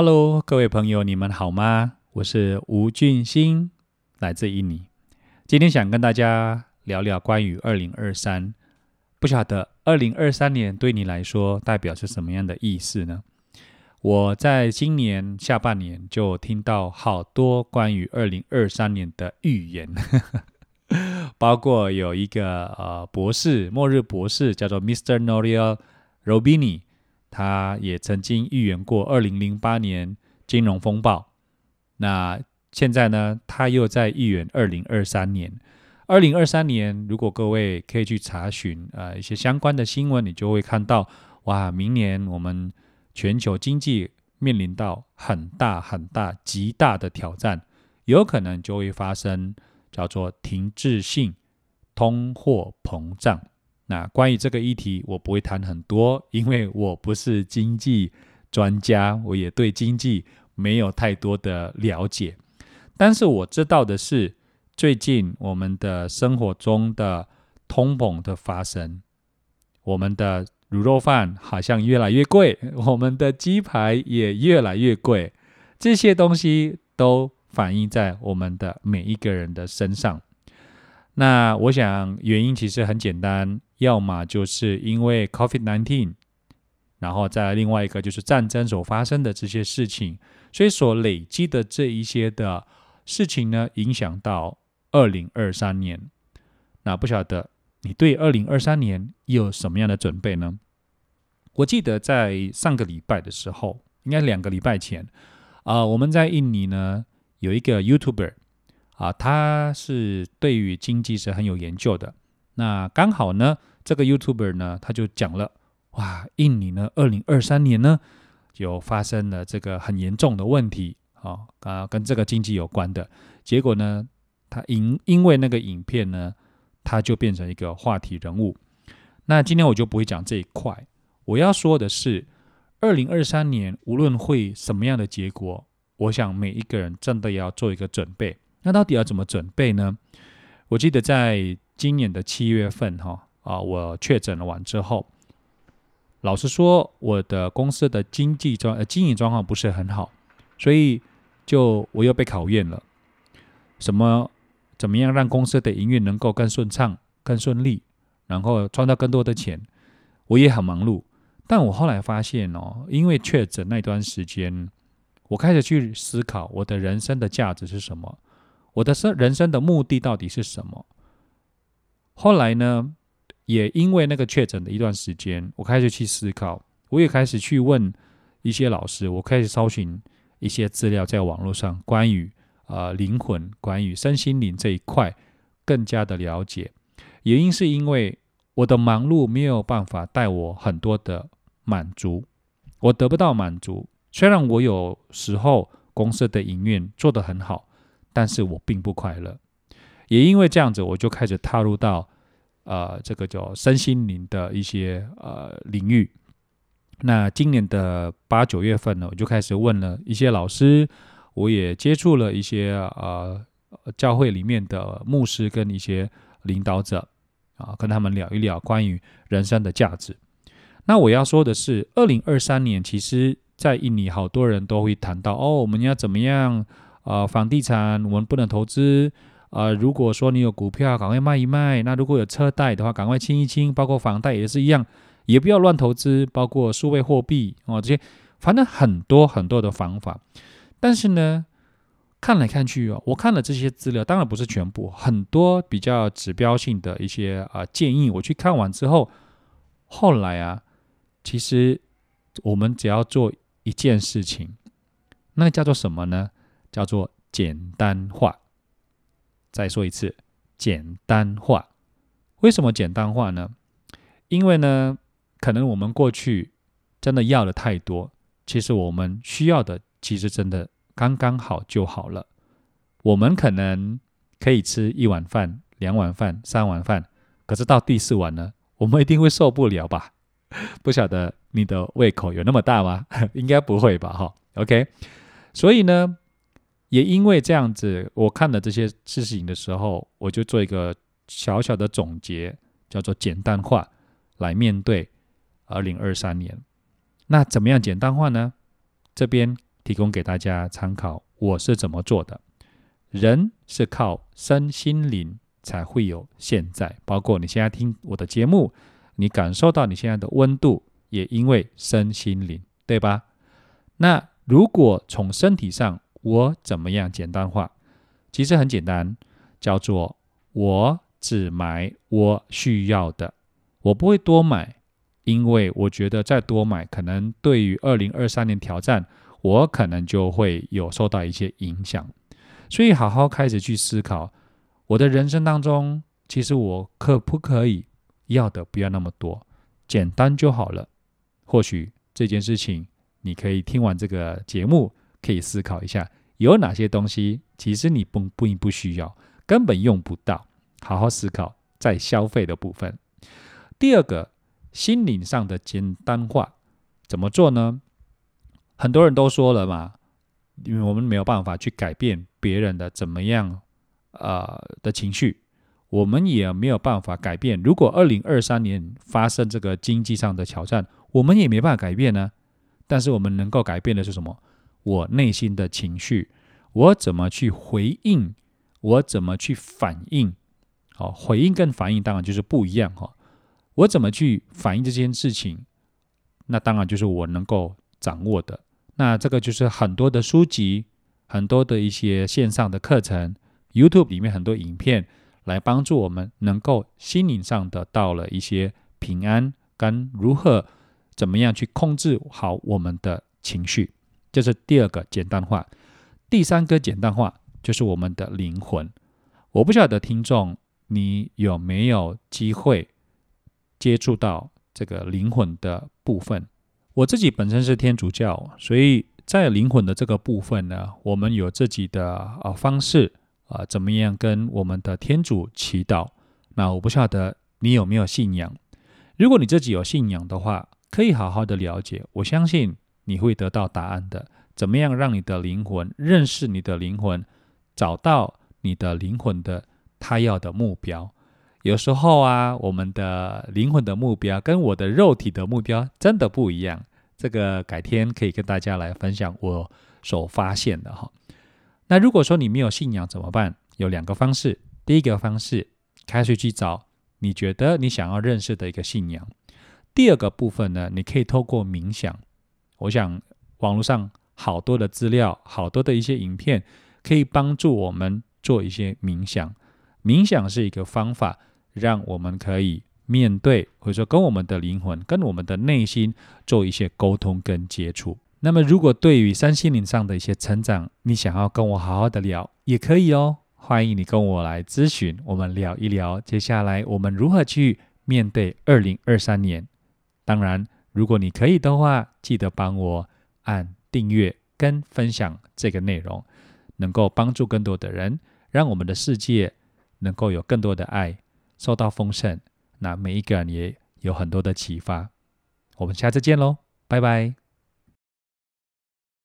Hello，各位朋友，你们好吗？我是吴俊兴，来自印尼。今天想跟大家聊聊关于二零二三。不晓得二零二三年对你来说代表是什么样的意思呢？我在今年下半年就听到好多关于二零二三年的预言，包括有一个呃博士，末日博士叫做 Mr. Norio Robini，他也曾经预言过二零零八年金融风暴。那现在呢，他又在预言二零二三年。二零二三年，如果各位可以去查询呃一些相关的新闻，你就会看到哇，明年我们。全球经济面临到很大很大极大的挑战，有可能就会发生叫做停滞性通货膨胀。那关于这个议题，我不会谈很多，因为我不是经济专家，我也对经济没有太多的了解。但是我知道的是，最近我们的生活中的通膨的发生，我们的。卤肉饭好像越来越贵，我们的鸡排也越来越贵，这些东西都反映在我们的每一个人的身上。那我想原因其实很简单，要么就是因为 COVID-19，然后再另外一个就是战争所发生的这些事情，所以所累积的这一些的事情呢，影响到二零二三年。那不晓得。你对二零二三年有什么样的准备呢？我记得在上个礼拜的时候，应该两个礼拜前啊，我们在印尼呢有一个 YouTuber 啊，他是对于经济是很有研究的。那刚好呢，这个 YouTuber 呢，他就讲了哇，印尼呢二零二三年呢有发生了这个很严重的问题啊啊，跟这个经济有关的。结果呢，他因因为那个影片呢。他就变成一个话题人物。那今天我就不会讲这一块，我要说的是，二零二三年无论会什么样的结果，我想每一个人真的要做一个准备。那到底要怎么准备呢？我记得在今年的七月份，哈啊，我确诊了完之后，老实说，我的公司的经济状呃经营状况不是很好，所以就我又被考验了，什么？怎么样让公司的营运能够更顺畅、更顺利，然后赚到更多的钱？我也很忙碌，但我后来发现哦，因为确诊那段时间，我开始去思考我的人生的价值是什么，我的生人生的目的到底是什么？后来呢，也因为那个确诊的一段时间，我开始去思考，我也开始去问一些老师，我开始搜寻一些资料在网络上关于。呃，灵魂关于身心灵这一块更加的了解，原因是因为我的忙碌没有办法带我很多的满足，我得不到满足。虽然我有时候公司的营运做得很好，但是我并不快乐。也因为这样子，我就开始踏入到呃这个叫身心灵的一些呃领域。那今年的八九月份呢，我就开始问了一些老师。我也接触了一些呃教会里面的牧师跟一些领导者啊，跟他们聊一聊关于人生的价值。那我要说的是，二零二三年其实，在印尼好多人都会谈到哦，我们要怎么样啊？房地产我们不能投资啊。如果说你有股票，赶快卖一卖。那如果有车贷的话，赶快清一清。包括房贷也是一样，也不要乱投资。包括数位货币哦，这些反正很多很多的方法。但是呢，看来看去哦，我看了这些资料，当然不是全部，很多比较指标性的一些啊建议，我去看完之后，后来啊，其实我们只要做一件事情，那叫做什么呢？叫做简单化。再说一次，简单化。为什么简单化呢？因为呢，可能我们过去真的要的太多，其实我们需要的。其实真的刚刚好就好了。我们可能可以吃一碗饭、两碗饭、三碗饭，可是到第四碗呢，我们一定会受不了吧？不晓得你的胃口有那么大吗？应该不会吧？哈，OK。所以呢，也因为这样子，我看了这些事情的时候，我就做一个小小的总结，叫做简单化来面对二零二三年。那怎么样简单化呢？这边。提供给大家参考。我是怎么做的？人是靠身心灵才会有现在，包括你现在听我的节目，你感受到你现在的温度，也因为身心灵，对吧？那如果从身体上，我怎么样简单化？其实很简单，叫做我只买我需要的，我不会多买，因为我觉得再多买，可能对于二零二三年挑战，我可能就会有受到一些影响。所以好好开始去思考，我的人生当中，其实我可不可以要的不要那么多，简单就好了。或许这件事情，你可以听完这个节目，可以思考一下。有哪些东西其实你不不不需要，根本用不到，好好思考在消费的部分。第二个，心灵上的简单化怎么做呢？很多人都说了嘛，因为我们没有办法去改变别人的怎么样呃的情绪，我们也没有办法改变。如果二零二三年发生这个经济上的挑战，我们也没办法改变呢。但是我们能够改变的是什么？我内心的情绪，我怎么去回应？我怎么去反应？好，回应跟反应当然就是不一样哈。我怎么去反应这件事情？那当然就是我能够掌握的。那这个就是很多的书籍，很多的一些线上的课程，YouTube 里面很多影片，来帮助我们能够心灵上得到了一些平安，跟如何怎么样去控制好我们的情绪。这是第二个简单化，第三个简单化就是我们的灵魂。我不晓得听众你有没有机会接触到这个灵魂的部分。我自己本身是天主教，所以在灵魂的这个部分呢，我们有自己的呃方式啊，怎么样跟我们的天主祈祷。那我不晓得你有没有信仰。如果你自己有信仰的话，可以好好的了解。我相信。你会得到答案的。怎么样让你的灵魂认识你的灵魂，找到你的灵魂的他要的目标？有时候啊，我们的灵魂的目标跟我的肉体的目标真的不一样。这个改天可以跟大家来分享我所发现的哈。那如果说你没有信仰怎么办？有两个方式。第一个方式，开始去找你觉得你想要认识的一个信仰。第二个部分呢，你可以透过冥想。我想网络上好多的资料，好多的一些影片，可以帮助我们做一些冥想。冥想是一个方法，让我们可以面对，或者说跟我们的灵魂、跟我们的内心做一些沟通跟接触。那么，如果对于三心灵上的一些成长，你想要跟我好好的聊，也可以哦。欢迎你跟我来咨询，我们聊一聊接下来我们如何去面对二零二三年。当然。如果你可以的话，记得帮我按订阅跟分享这个内容，能够帮助更多的人，让我们的世界能够有更多的爱，受到丰盛。那每一个人也有很多的启发。我们下次见喽，拜拜。